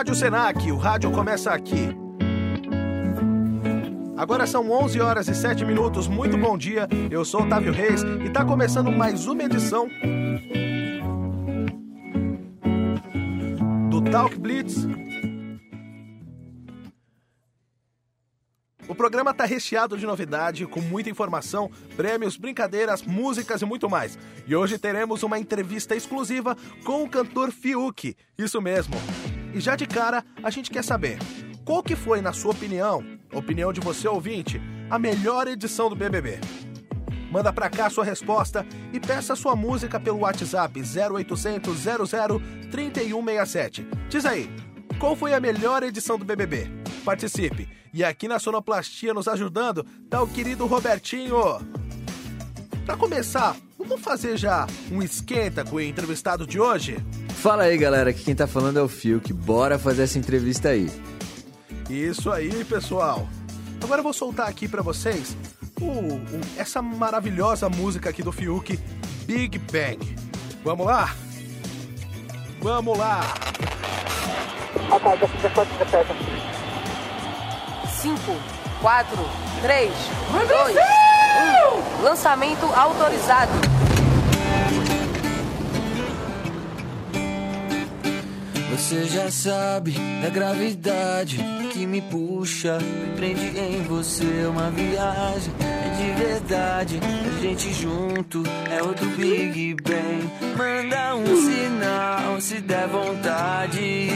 Rádio Senac, o rádio começa aqui. Agora são 11 horas e 7 minutos. Muito bom dia. Eu sou Otávio Reis e está começando mais uma edição do Talk Blitz. O programa está recheado de novidade, com muita informação, prêmios, brincadeiras, músicas e muito mais. E hoje teremos uma entrevista exclusiva com o cantor Fiuk. Isso mesmo. E já de cara, a gente quer saber qual que foi, na sua opinião, opinião de você ouvinte, a melhor edição do BBB? Manda pra cá sua resposta e peça sua música pelo WhatsApp 0800 00 3167. Diz aí, qual foi a melhor edição do BBB? Participe! E aqui na Sonoplastia nos ajudando tá o querido Robertinho. Pra começar, vamos fazer já um esquenta com o entrevistado de hoje? Fala aí, galera, que quem tá falando é o Fiuk. Bora fazer essa entrevista aí. Isso aí, pessoal. Agora eu vou soltar aqui para vocês o, o, essa maravilhosa música aqui do Fiuk, Big Bang. Vamos lá? Vamos lá! 5, 4, 3, 2, 1. Lançamento autorizado. Você já sabe da gravidade que me puxa, me prende em você uma viagem. É de verdade, a gente junto é outro Big Bang. Manda um sinal se der vontade.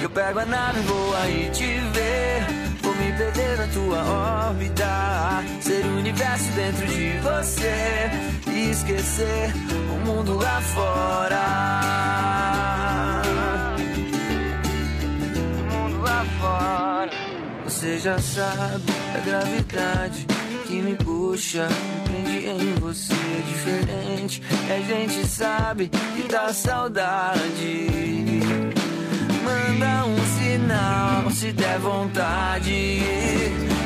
Eu pego a nave, vou aí te ver. Vou me perder na tua órbita. Ser o universo dentro de você. E esquecer o mundo lá fora. Você já sabe da gravidade que me puxa, me prende em você é diferente. A gente sabe que dá saudade. Manda um sinal se der vontade.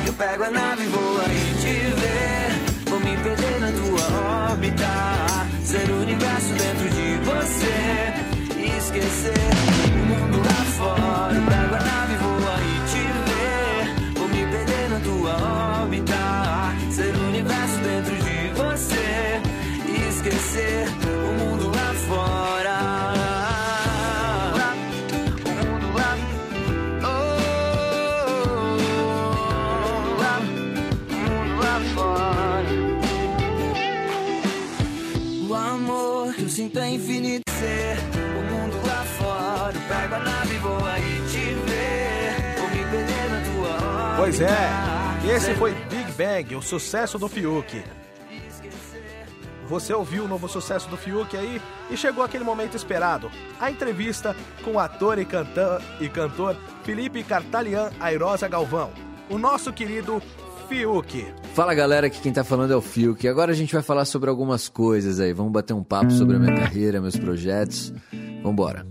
Eu pego a nave e vou aí te ver. Eu sinto é infinito. Ser o mundo lá fora. Eu pego a nave e vou aí te ver. Vou me perder na tua órbita. Pois é, esse foi Big Bang, o sucesso do Fiuk. Você ouviu o novo sucesso do Fiuk aí e chegou aquele momento esperado. A entrevista com o ator e, canta e cantor Felipe Cartalian Airosa Galvão. O nosso querido Fiuk. Fala galera, que quem tá falando é o Fiuk. Agora a gente vai falar sobre algumas coisas aí. Vamos bater um papo sobre a minha carreira, meus projetos. Vambora.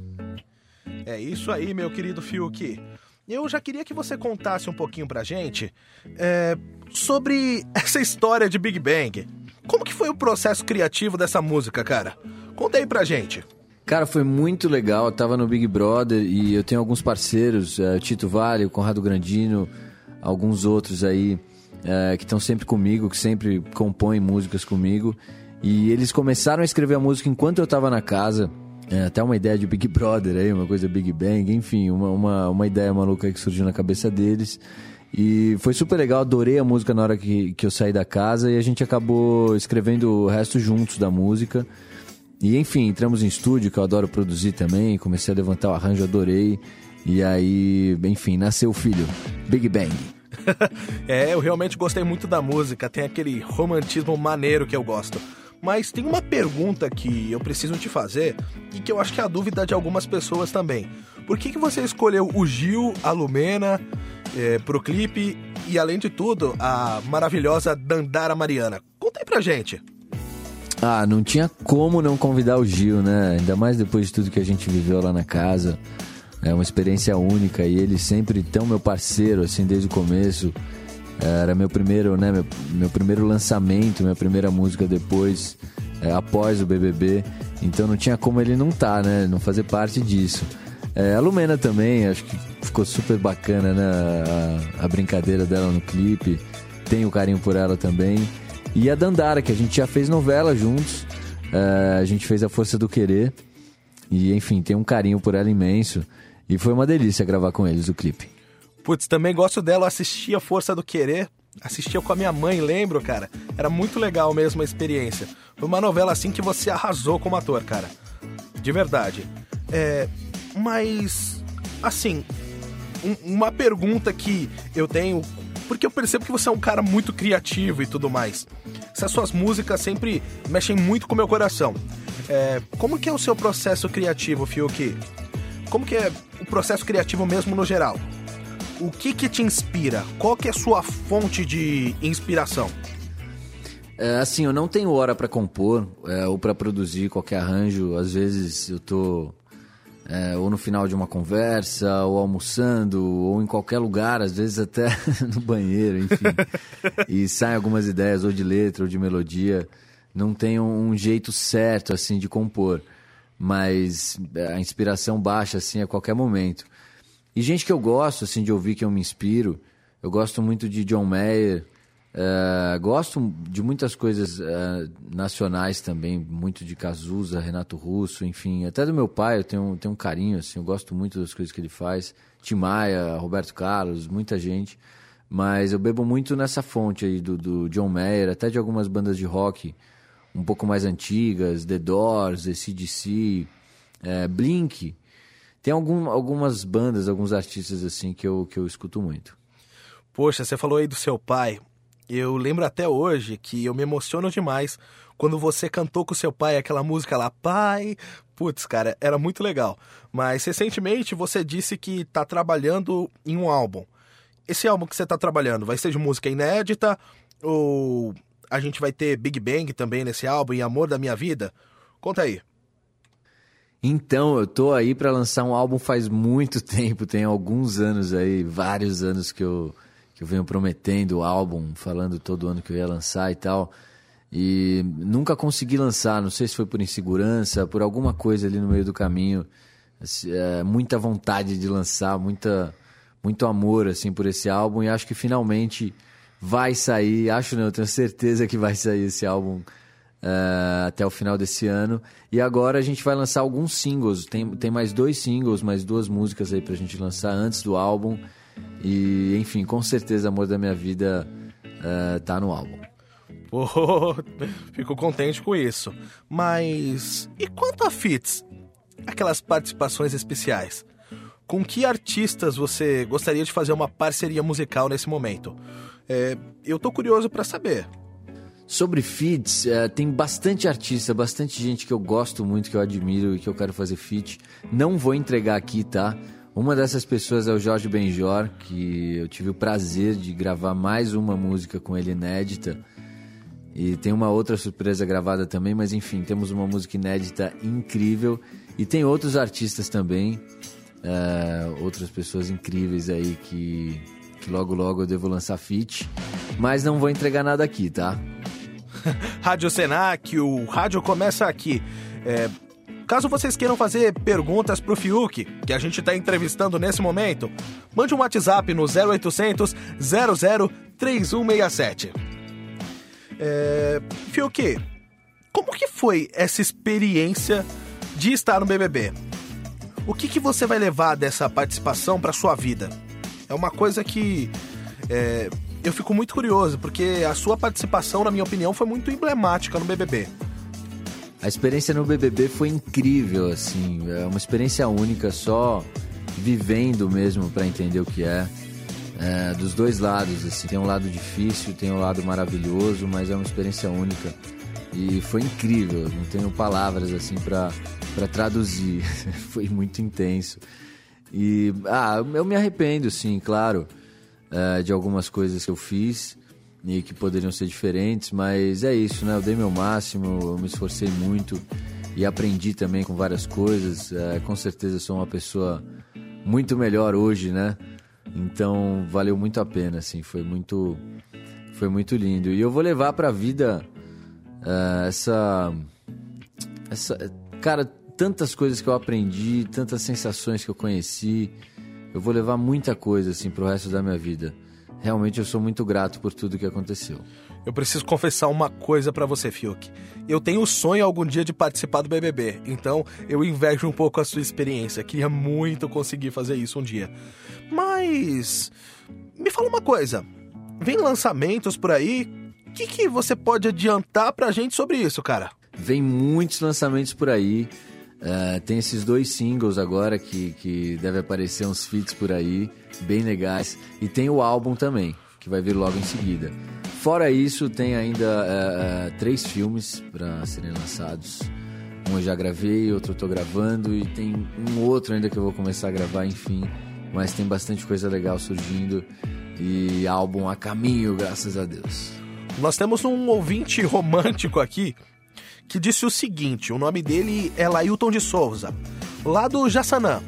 É isso aí, meu querido Fiuk. Eu já queria que você contasse um pouquinho pra gente é, sobre essa história de Big Bang. Como que foi o processo criativo dessa música, cara? Conta aí pra gente. Cara, foi muito legal. Eu tava no Big Brother e eu tenho alguns parceiros, eh, Tito Vale, o Conrado Grandino, alguns outros aí eh, que estão sempre comigo, que sempre compõem músicas comigo. E eles começaram a escrever a música enquanto eu tava na casa. É, até uma ideia de Big Brother aí, uma coisa Big Bang, enfim, uma, uma, uma ideia maluca que surgiu na cabeça deles. E foi super legal, adorei a música na hora que, que eu saí da casa e a gente acabou escrevendo o resto juntos da música. E enfim, entramos em estúdio, que eu adoro produzir também, comecei a levantar o arranjo, adorei. E aí, enfim, nasceu o filho, Big Bang. é, eu realmente gostei muito da música, tem aquele romantismo maneiro que eu gosto. Mas tem uma pergunta que eu preciso te fazer e que eu acho que é a dúvida de algumas pessoas também. Por que, que você escolheu o Gil, a Lumena, é, pro clipe e, além de tudo, a maravilhosa Dandara Mariana? Conta aí pra gente. Ah, não tinha como não convidar o Gil, né? Ainda mais depois de tudo que a gente viveu lá na casa. É uma experiência única e ele sempre tão meu parceiro, assim, desde o começo. Era meu primeiro, né, meu, meu primeiro lançamento, minha primeira música depois, é, após o BBB. Então não tinha como ele não estar, tá, né? Não fazer parte disso. É, a Lumena também, acho que ficou super bacana, né? A, a, brincadeira dela no clipe. Tenho carinho por ela também. E a Dandara, que a gente já fez novela juntos. É, a gente fez A Força do Querer. E, enfim, tem um carinho por ela imenso. E foi uma delícia gravar com eles o clipe. Putz, também gosto dela, assisti A Força do Querer. Assistia com a minha mãe, lembro, cara. Era muito legal mesmo a experiência. Foi uma novela assim que você arrasou como ator, cara. De verdade. É. Mas. Assim. Um, uma pergunta que eu tenho. Porque eu percebo que você é um cara muito criativo e tudo mais. Essas suas músicas sempre mexem muito com o meu coração. É, como que é o seu processo criativo, Fiuk? Como que é o processo criativo mesmo no geral? O que que te inspira? Qual que é a sua fonte de inspiração? É, assim, eu não tenho hora para compor é, ou para produzir qualquer arranjo. Às vezes eu tô é, ou no final de uma conversa, ou almoçando, ou em qualquer lugar, às vezes até no banheiro, enfim. e saem algumas ideias, ou de letra, ou de melodia. Não tem um, um jeito certo, assim, de compor. Mas é, a inspiração baixa, assim, a qualquer momento. E gente que eu gosto, assim, de ouvir, que eu me inspiro. Eu gosto muito de John Mayer. Uh, gosto de muitas coisas uh, nacionais também, muito de Cazuza, Renato Russo, enfim, até do meu pai eu tenho, tenho um carinho, assim, eu gosto muito das coisas que ele faz. Tim Maia, Roberto Carlos, muita gente. Mas eu bebo muito nessa fonte aí do, do John Mayer, até de algumas bandas de rock um pouco mais antigas, The Doors, ACDC, é, Blink. Tem algum, algumas bandas, alguns artistas assim que eu, que eu escuto muito. Poxa, você falou aí do seu pai. Eu lembro até hoje que eu me emociono demais quando você cantou com seu pai aquela música lá, pai. Putz, cara, era muito legal. Mas recentemente você disse que está trabalhando em um álbum. Esse álbum que você está trabalhando vai ser de música inédita ou a gente vai ter Big Bang também nesse álbum e Amor da Minha Vida? Conta aí. Então, eu tô aí para lançar um álbum faz muito tempo, tem alguns anos aí, vários anos que eu, que eu venho prometendo o álbum, falando todo ano que eu ia lançar e tal. E nunca consegui lançar, não sei se foi por insegurança, por alguma coisa ali no meio do caminho. É, muita vontade de lançar, muita, muito amor assim por esse álbum e acho que finalmente vai sair. Acho não, tenho certeza que vai sair esse álbum uh, até o final desse ano. E agora a gente vai lançar alguns singles. Tem, tem mais dois singles, mais duas músicas aí pra gente lançar antes do álbum. E, enfim, com certeza Amor da Minha Vida uh, tá no álbum. Fico contente com isso. Mas e quanto a fits? Aquelas participações especiais. Com que artistas você gostaria de fazer uma parceria musical nesse momento? É, eu tô curioso para saber. Sobre feats, é, tem bastante artista, bastante gente que eu gosto muito, que eu admiro e que eu quero fazer feat. Não vou entregar aqui, tá? Uma dessas pessoas é o Jorge Benjor, que eu tive o prazer de gravar mais uma música com ele inédita. E tem uma outra surpresa gravada também, mas enfim, temos uma música inédita incrível. E tem outros artistas também, é, outras pessoas incríveis aí que, que logo logo eu devo lançar feat. Mas não vou entregar nada aqui, tá? Rádio Senac, o rádio começa aqui. É, caso vocês queiram fazer perguntas pro Fiuk, que a gente está entrevistando nesse momento, mande um WhatsApp no 0800 00 3167. É, Fiuk, como que foi essa experiência de estar no BBB? O que, que você vai levar dessa participação para sua vida? É uma coisa que é, eu fico muito curioso, porque a sua participação, na minha opinião, foi muito emblemática no BBB. A experiência no BBB foi incrível, assim, é uma experiência única, só vivendo mesmo para entender o que é. é. Dos dois lados, assim, tem um lado difícil, tem um lado maravilhoso, mas é uma experiência única e foi incrível. Não tenho palavras assim para traduzir. foi muito intenso. E ah, eu me arrependo, sim, claro uh, de algumas coisas que eu fiz e que poderiam ser diferentes, mas é isso, né? Eu dei meu máximo, eu me esforcei muito e aprendi também com várias coisas. Uh, com certeza sou uma pessoa muito melhor hoje, né? Então valeu muito a pena, assim, foi muito, foi muito lindo. E eu vou levar para a vida uh, essa, essa, cara, tantas coisas que eu aprendi, tantas sensações que eu conheci. Eu vou levar muita coisa assim pro resto da minha vida. Realmente eu sou muito grato por tudo que aconteceu. Eu preciso confessar uma coisa para você, Fiuk. Eu tenho o sonho algum dia de participar do BBB, então eu invejo um pouco a sua experiência. Queria muito conseguir fazer isso um dia. Mas me fala uma coisa. Vem lançamentos por aí? Que, que você pode adiantar pra gente sobre isso, cara? Vem muitos lançamentos por aí. Uh, tem esses dois singles agora que, que deve aparecer uns feats por aí, bem legais. E tem o álbum também, que vai vir logo em seguida. Fora isso, tem ainda uh, uh, três filmes para serem lançados. Um eu já gravei, outro eu tô gravando e tem um outro ainda que eu vou começar a gravar, enfim. Mas tem bastante coisa legal surgindo e álbum a caminho, graças a Deus. Nós temos um ouvinte romântico aqui que disse o seguinte: o nome dele é Lailton de Souza, lá do Jaçanã,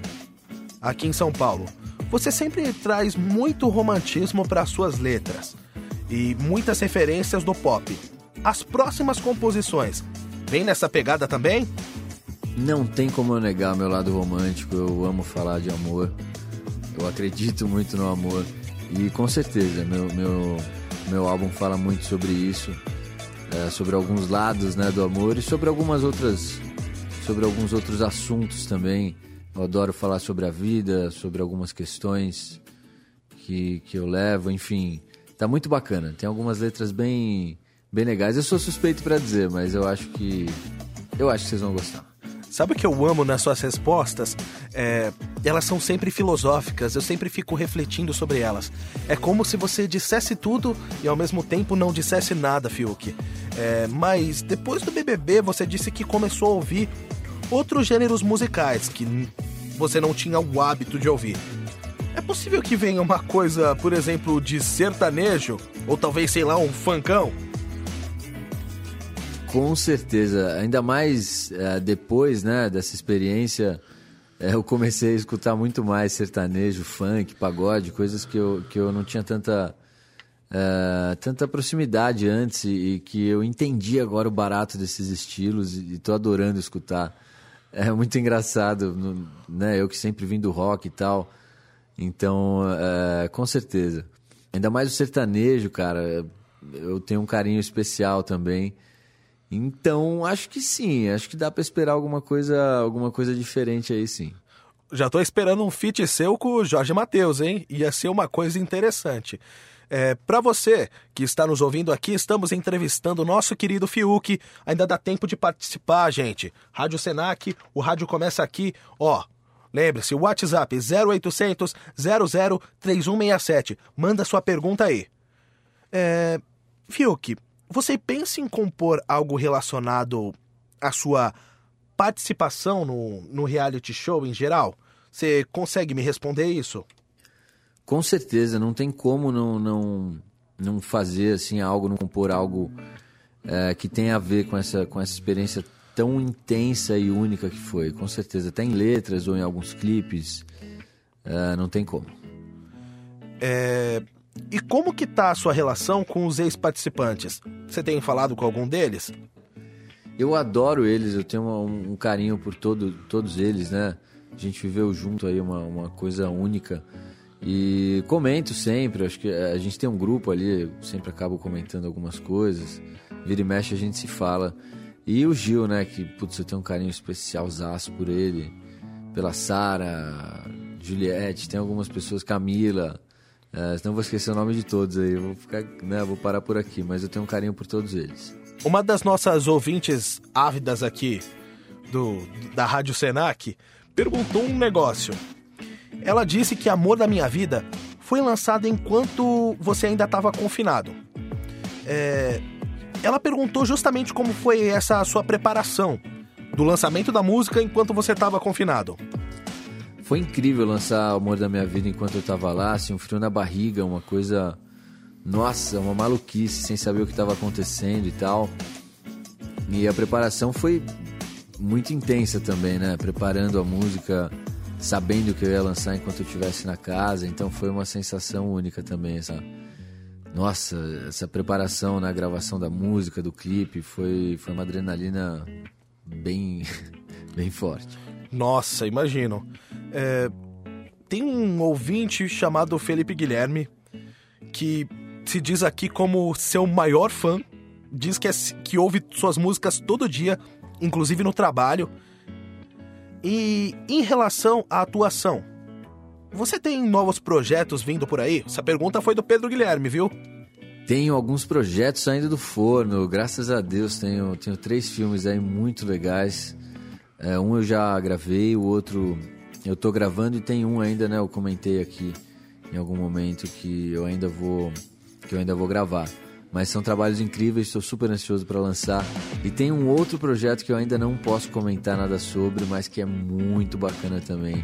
aqui em São Paulo. Você sempre traz muito romantismo para suas letras e muitas referências do pop. As próximas composições vem nessa pegada também? Não tem como eu negar meu lado romântico. Eu amo falar de amor. Eu acredito muito no amor. E com certeza, meu, meu, meu álbum fala muito sobre isso é, sobre alguns lados né, do amor e sobre algumas outras sobre alguns outros assuntos também. Eu adoro falar sobre a vida, sobre algumas questões que, que eu levo, enfim, tá muito bacana. Tem algumas letras bem bem legais. Eu sou suspeito para dizer, mas eu acho que eu acho que vocês vão gostar. Sabe o que eu amo nas suas respostas? É, elas são sempre filosóficas, eu sempre fico refletindo sobre elas. É como se você dissesse tudo e ao mesmo tempo não dissesse nada, Fiuk. É, mas depois do BBB você disse que começou a ouvir outros gêneros musicais que você não tinha o hábito de ouvir. É possível que venha uma coisa, por exemplo, de sertanejo? Ou talvez, sei lá, um funkão? Com certeza, ainda mais é, depois né, dessa experiência, é, eu comecei a escutar muito mais sertanejo, funk, pagode, coisas que eu, que eu não tinha tanta, é, tanta proximidade antes e, que eu entendi agora o barato desses estilos e estou adorando escutar. É muito engraçado, né? Eu que sempre vim do rock e tal. Então, com certeza. Ainda mais o sertanejo, cara. Eu tenho um carinho especial também. Então, acho que sim, acho que dá para esperar alguma coisa, alguma coisa diferente aí sim. Já tô esperando um feat seu com o Jorge Matheus, hein? Ia ser uma coisa interessante. É, para você que está nos ouvindo aqui, estamos entrevistando o nosso querido Fiuk. Ainda dá tempo de participar, gente. Rádio Senac, o rádio começa aqui, ó. Lembre-se, WhatsApp 0800 00 3167. Manda sua pergunta aí. É, Fiuk, você pensa em compor algo relacionado à sua participação no, no reality show em geral? Você consegue me responder isso? Com certeza, não tem como não, não, não fazer assim algo, não compor algo é, que tenha a ver com essa, com essa experiência tão intensa e única que foi. Com certeza, até em letras ou em alguns clipes, é, não tem como. É, e como que tá a sua relação com os ex-participantes? Você tem falado com algum deles? Eu adoro eles, eu tenho um, um carinho por todo, todos eles, né? A gente viveu junto aí uma, uma coisa única. E comento sempre, acho que a gente tem um grupo ali, sempre acabo comentando algumas coisas. Vira e mexe a gente se fala. E o Gil, né, que putz, eu tenho um carinho especial por ele, pela Sara, Juliette, tem algumas pessoas, Camila, é, senão vou esquecer o nome de todos aí. Vou ficar, né, vou parar por aqui, mas eu tenho um carinho por todos eles. Uma das nossas ouvintes ávidas aqui do da Rádio Senac perguntou um negócio. Ela disse que Amor da Minha Vida foi lançado enquanto você ainda estava confinado. É, ela perguntou justamente como foi essa sua preparação do lançamento da música enquanto você estava confinado. Foi incrível lançar O Amor da Minha Vida enquanto eu tava lá, assim, um frio na barriga, uma coisa. Nossa, uma maluquice, sem saber o que estava acontecendo e tal. E a preparação foi muito intensa também, né? Preparando a música, sabendo que eu ia lançar enquanto eu estivesse na casa, então foi uma sensação única também essa nossa, essa preparação na gravação da música, do clipe, foi foi uma adrenalina bem bem forte. Nossa, imagino. É, tem um ouvinte chamado Felipe Guilherme que se diz aqui como seu maior fã. Diz que, é, que ouve suas músicas todo dia, inclusive no trabalho. E em relação à atuação, você tem novos projetos vindo por aí? Essa pergunta foi do Pedro Guilherme, viu? Tenho alguns projetos saindo do forno, graças a Deus tenho, tenho três filmes aí muito legais. É, um eu já gravei, o outro eu tô gravando e tem um ainda, né? Eu comentei aqui em algum momento que eu ainda vou que eu ainda vou gravar. Mas são trabalhos incríveis, estou super ansioso para lançar. E tem um outro projeto que eu ainda não posso comentar nada sobre, mas que é muito bacana também.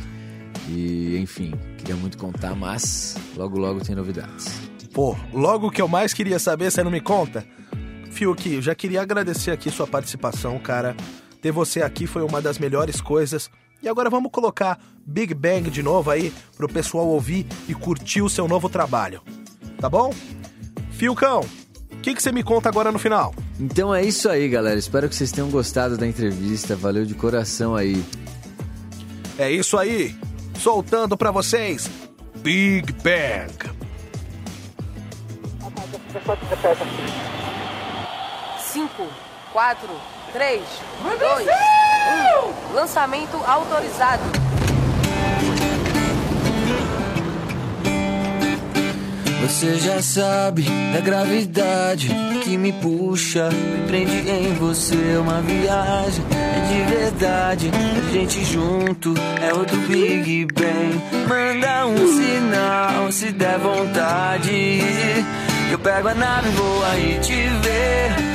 E, enfim, queria muito contar, mas logo logo tem novidades. Pô, logo que eu mais queria saber, você não me conta? Fiuk, eu já queria agradecer aqui sua participação, cara. Ter você aqui foi uma das melhores coisas. E agora vamos colocar Big Bang de novo aí pro pessoal ouvir e curtir o seu novo trabalho. Tá bom? Fiucão, o que, que você me conta agora no final? Então é isso aí, galera. Espero que vocês tenham gostado da entrevista. Valeu de coração aí. É isso aí. Soltando para vocês Big Bang. Cinco, quatro, três, dois, um. Lançamento autorizado. Você já sabe da gravidade que me puxa, me prende em você uma viagem. É de verdade, a gente junto é outro Big Bang. Manda um sinal se der vontade. Eu pego a nave, vou aí te ver.